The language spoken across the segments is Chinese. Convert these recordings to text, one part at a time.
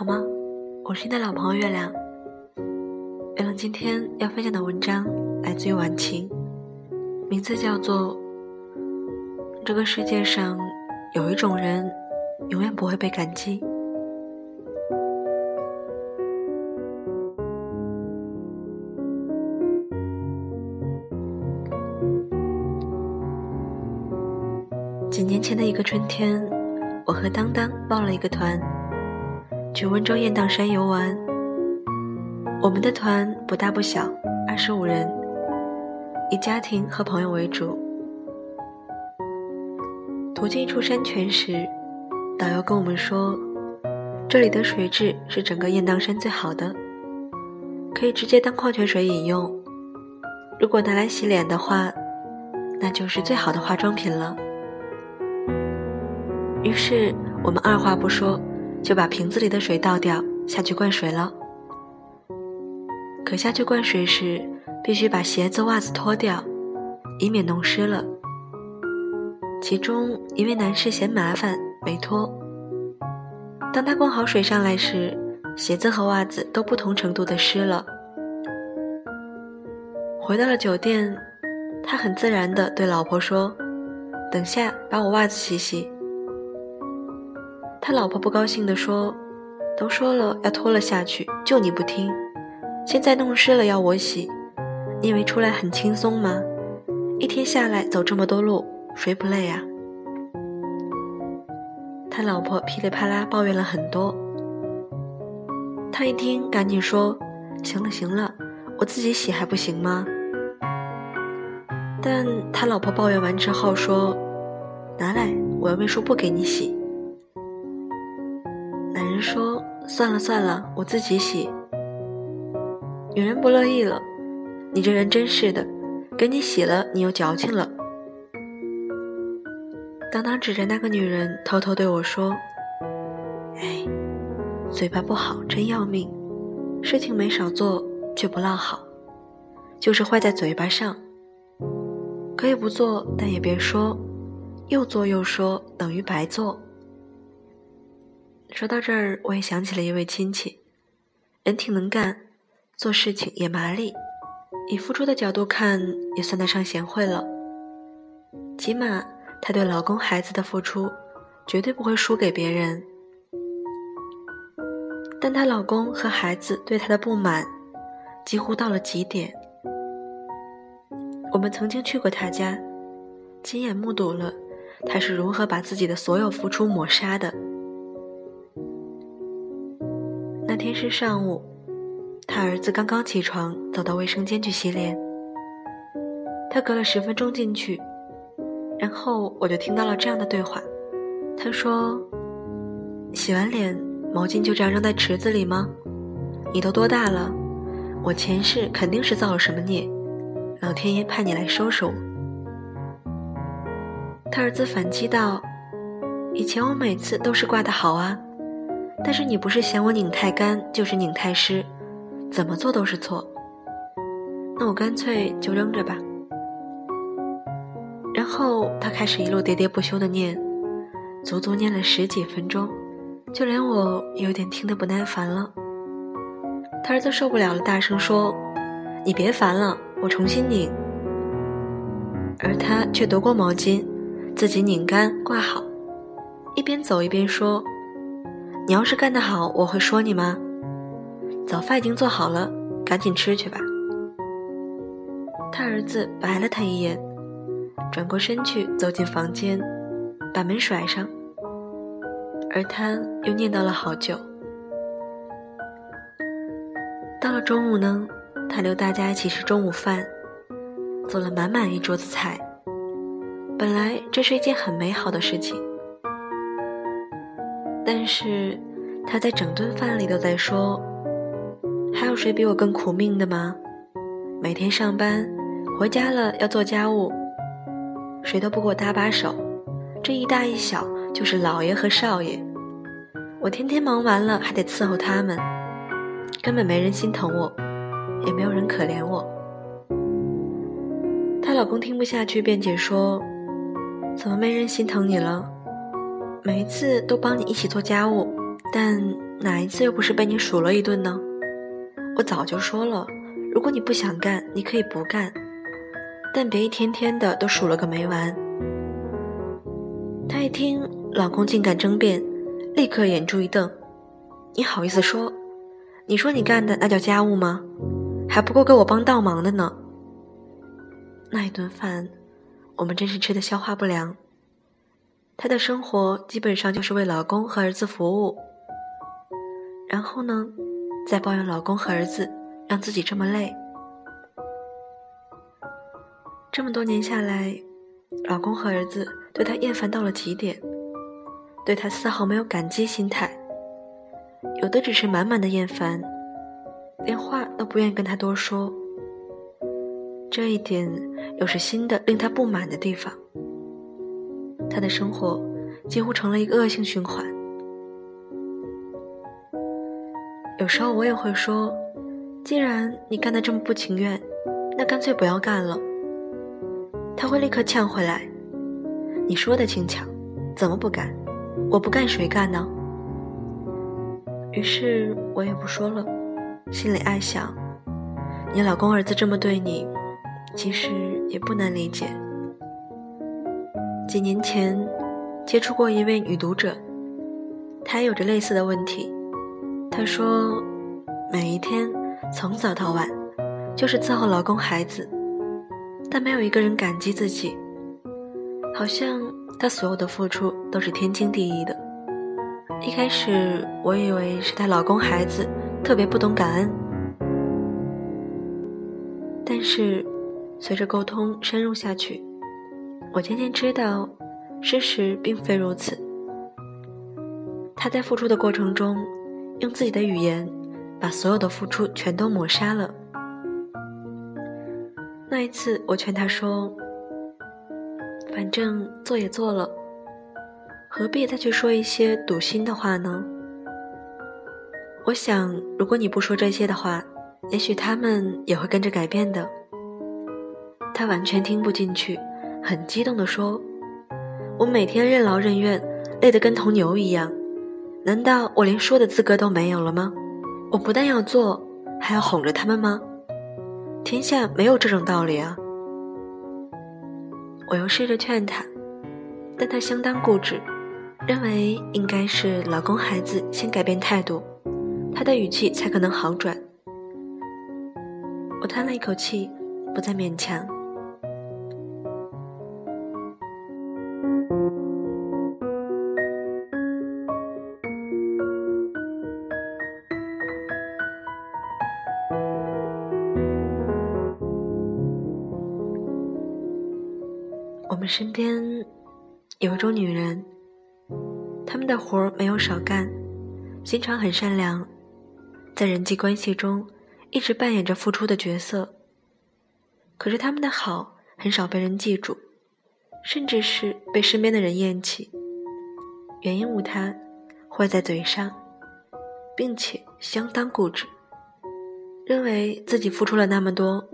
好吗？我是你的老朋友月亮。月亮今天要分享的文章来自于晚晴，名字叫做《这个世界上有一种人永远不会被感激》。几年前的一个春天，我和当当报了一个团。去温州雁荡山游玩，我们的团不大不小，二十五人，以家庭和朋友为主。途经一处山泉时，导游跟我们说，这里的水质是整个雁荡山最好的，可以直接当矿泉水饮用。如果拿来洗脸的话，那就是最好的化妆品了。于是我们二话不说。就把瓶子里的水倒掉，下去灌水了。可下去灌水时，必须把鞋子、袜子脱掉，以免弄湿了。其中一位男士嫌麻烦，没脱。当他灌好水上来时，鞋子和袜子都不同程度的湿了。回到了酒店，他很自然的对老婆说：“等下把我袜子洗洗。”他老婆不高兴地说：“都说了要脱了下去，就你不听，现在弄湿了要我洗，你以为出来很轻松吗？一天下来走这么多路，谁不累啊？”他老婆噼里啪啦抱怨了很多。他一听，赶紧说：“行了行了，我自己洗还不行吗？”但他老婆抱怨完之后说：“拿来，我要为数不给你洗。”算了算了，我自己洗。女人不乐意了，你这人真是的，给你洗了，你又矫情了。当当指着那个女人，偷偷对我说：“哎，嘴巴不好真要命，事情没少做，却不落好，就是坏在嘴巴上。可以不做，但也别说，又做又说，等于白做。”说到这儿，我也想起了一位亲戚，人挺能干，做事情也麻利，以付出的角度看，也算得上贤惠了。起码她对老公孩子的付出，绝对不会输给别人。但她老公和孩子对她的不满，几乎到了极点。我们曾经去过她家，亲眼目睹了她是如何把自己的所有付出抹杀的。天是上午，他儿子刚刚起床，走到卫生间去洗脸。他隔了十分钟进去，然后我就听到了这样的对话。他说：“洗完脸，毛巾就这样扔在池子里吗？你都多大了？我前世肯定是造了什么孽，老天爷派你来收拾我。”他儿子反击道：“以前我每次都是挂的好啊。”但是你不是嫌我拧太干，就是拧太湿，怎么做都是错。那我干脆就扔着吧。然后他开始一路喋喋不休的念，足足念了十几分钟，就连我有点听得不耐烦了。他儿子受不了了，大声说：“你别烦了，我重新拧。”而他却夺过毛巾，自己拧干挂好，一边走一边说。你要是干得好，我会说你吗？早饭已经做好了，赶紧吃去吧。他儿子白了他一眼，转过身去走进房间，把门甩上。而他又念叨了好久。到了中午呢，他留大家一起吃中午饭，做了满满一桌子菜。本来这是一件很美好的事情。但是，他在整顿饭里都在说：“还有谁比我更苦命的吗？每天上班，回家了要做家务，谁都不给我搭把手。这一大一小就是老爷和少爷，我天天忙完了还得伺候他们，根本没人心疼我，也没有人可怜我。”她老公听不下去，辩解说：“怎么没人心疼你了？”每一次都帮你一起做家务，但哪一次又不是被你数了一顿呢？我早就说了，如果你不想干，你可以不干，但别一天天的都数了个没完。她一听老公竟敢争辩，立刻眼珠一瞪：“你好意思说？你说你干的那叫家务吗？还不够给我帮倒忙的呢。”那一顿饭，我们真是吃的消化不良。她的生活基本上就是为老公和儿子服务，然后呢，再抱怨老公和儿子让自己这么累。这么多年下来，老公和儿子对她厌烦到了极点，对她丝毫没有感激心态，有的只是满满的厌烦，连话都不愿意跟她多说。这一点又是新的令她不满的地方。他的生活几乎成了一个恶性循环。有时候我也会说，既然你干得这么不情愿，那干脆不要干了。他会立刻呛回来：“你说的轻巧，怎么不干？我不干谁干呢？”于是我也不说了，心里暗想：你老公儿子这么对你，其实也不难理解。几年前，接触过一位女读者，她有着类似的问题。她说，每一天从早到晚，就是伺候老公孩子，但没有一个人感激自己，好像她所有的付出都是天经地义的。一开始我以为是她老公孩子特别不懂感恩，但是随着沟通深入下去。我渐渐知道，事实并非如此。他在付出的过程中，用自己的语言把所有的付出全都抹杀了。那一次，我劝他说：“反正做也做了，何必再去说一些堵心的话呢？”我想，如果你不说这些的话，也许他们也会跟着改变的。他完全听不进去。很激动地说：“我每天任劳任怨，累得跟头牛一样，难道我连说的资格都没有了吗？我不但要做，还要哄着他们吗？天下没有这种道理啊！”我又试着劝他，但他相当固执，认为应该是老公孩子先改变态度，他的语气才可能好转。我叹了一口气，不再勉强。身边有一种女人，她们的活儿没有少干，心肠很善良，在人际关系中一直扮演着付出的角色。可是他们的好很少被人记住，甚至是被身边的人厌弃。原因无他，坏在嘴上，并且相当固执，认为自己付出了那么多，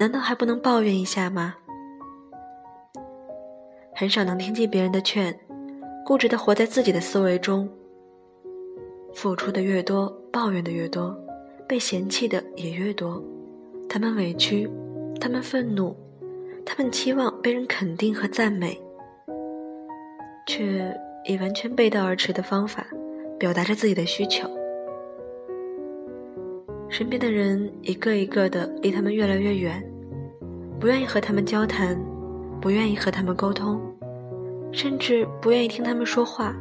难道还不能抱怨一下吗？很少能听进别人的劝，固执的活在自己的思维中。付出的越多，抱怨的越多，被嫌弃的也越多。他们委屈，他们愤怒，他们期望被人肯定和赞美，却以完全背道而驰的方法表达着自己的需求。身边的人一个一个的离他们越来越远，不愿意和他们交谈。不愿意和他们沟通，甚至不愿意听他们说话。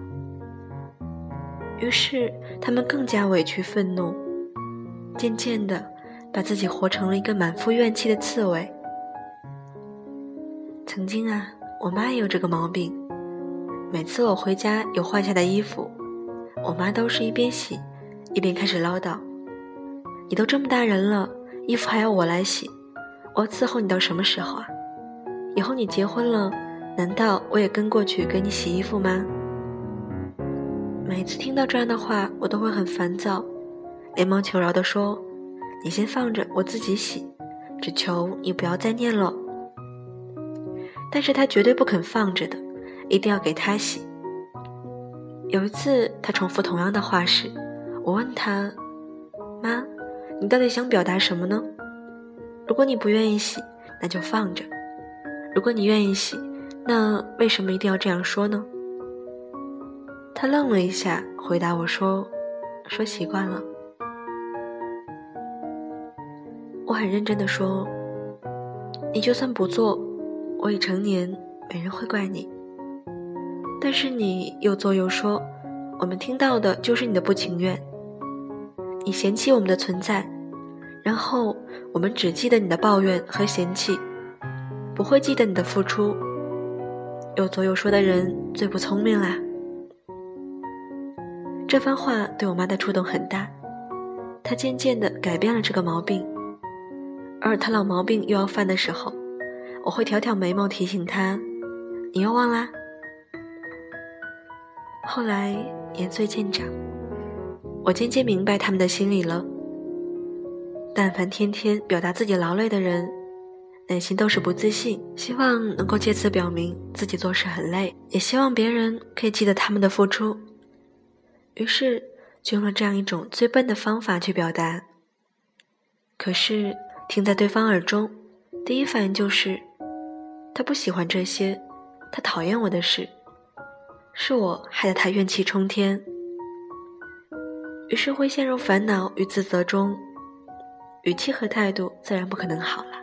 于是，他们更加委屈、愤怒，渐渐的把自己活成了一个满腹怨气的刺猬。曾经啊，我妈也有这个毛病。每次我回家有换下的衣服，我妈都是一边洗，一边开始唠叨：“你都这么大人了，衣服还要我来洗，我伺候你到什么时候啊？”以后你结婚了，难道我也跟过去给你洗衣服吗？每次听到这样的话，我都会很烦躁，连忙求饶地说：“你先放着，我自己洗，只求你不要再念了。”但是他绝对不肯放着的，一定要给他洗。有一次他重复同样的话时，我问他：“妈，你到底想表达什么呢？如果你不愿意洗，那就放着；如果你愿意洗，那为什么一定要这样说呢？”他愣了一下，回答我说：“说习惯了。”我很认真的说：“你就算不做，我已成年，没人会怪你。但是你又做又说，我们听到的就是你的不情愿。你嫌弃我们的存在，然后我们只记得你的抱怨和嫌弃，不会记得你的付出。有做又说的人最不聪明啦。”这番话对我妈的触动很大，她渐渐地改变了这个毛病。而她老毛病又要犯的时候，我会挑挑眉毛提醒她：“你又忘啦。”后来年岁渐长，我渐渐明白他们的心理了。但凡天天表达自己劳累的人，内心都是不自信，希望能够借此表明自己做事很累，也希望别人可以记得他们的付出。于是就用了这样一种最笨的方法去表达。可是。听在对方耳中，第一反应就是他不喜欢这些，他讨厌我的事，是我害得他怨气冲天，于是会陷入烦恼与自责中，语气和态度自然不可能好了。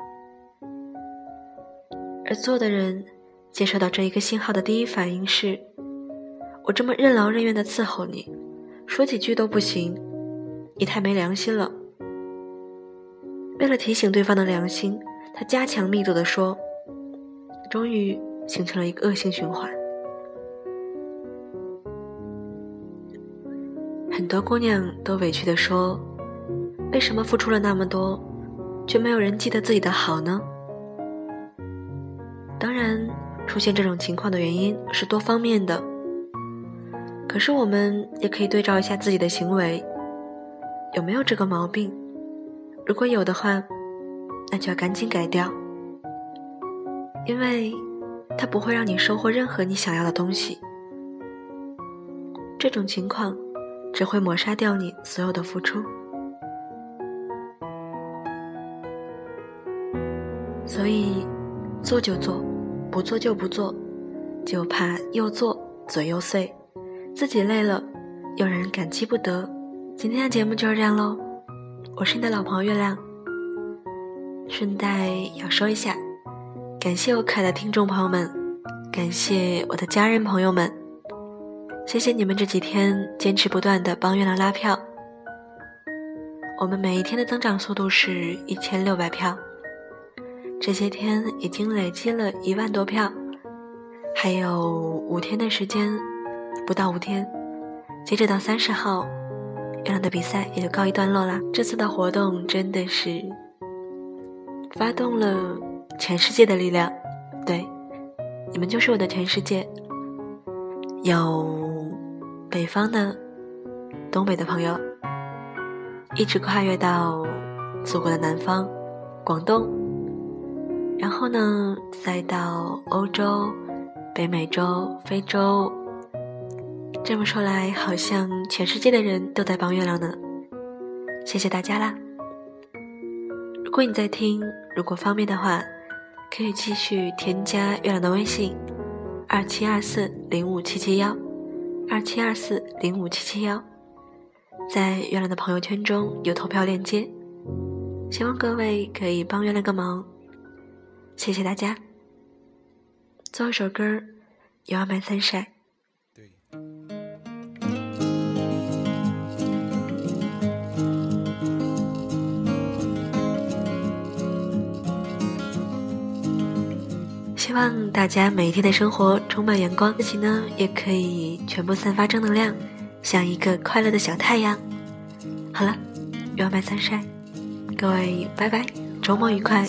而做的人接收到这一个信号的第一反应是：我这么任劳任怨的伺候你，说几句都不行，你太没良心了。为了提醒对方的良心，他加强密度的说，终于形成了一个恶性循环。很多姑娘都委屈的说：“为什么付出了那么多，却没有人记得自己的好呢？”当然，出现这种情况的原因是多方面的。可是我们也可以对照一下自己的行为，有没有这个毛病？如果有的话，那就要赶紧改掉，因为它不会让你收获任何你想要的东西。这种情况只会抹杀掉你所有的付出。所以，做就做，不做就不做，就怕又做嘴又碎，自己累了，又让人感激不得。今天的节目就是这样喽。我是你的老朋友月亮。顺带要说一下，感谢我可爱的听众朋友们，感谢我的家人朋友们，谢谢你们这几天坚持不断的帮月亮拉票。我们每一天的增长速度是一千六百票，这些天已经累积了一万多票，还有五天的时间，不到五天，截止到三十号。月亮的比赛也就告一段落啦。这次的活动真的是发动了全世界的力量，对，你们就是我的全世界。有北方的、东北的朋友，一直跨越到祖国的南方，广东，然后呢，再到欧洲、北美洲、非洲。这么说来，好像全世界的人都在帮月亮呢。谢谢大家啦！如果你在听，如果方便的话，可以继续添加月亮的微信：二七二四零五七七幺，二七二四零五七七幺。在月亮的朋友圈中有投票链接，希望各位可以帮月亮个忙。谢谢大家。最后一首歌《You Are My Sunshine》。希望大家每一天的生活充满阳光，自己呢也可以全部散发正能量，像一个快乐的小太阳。好了，月满三晒，各位拜拜，周末愉快。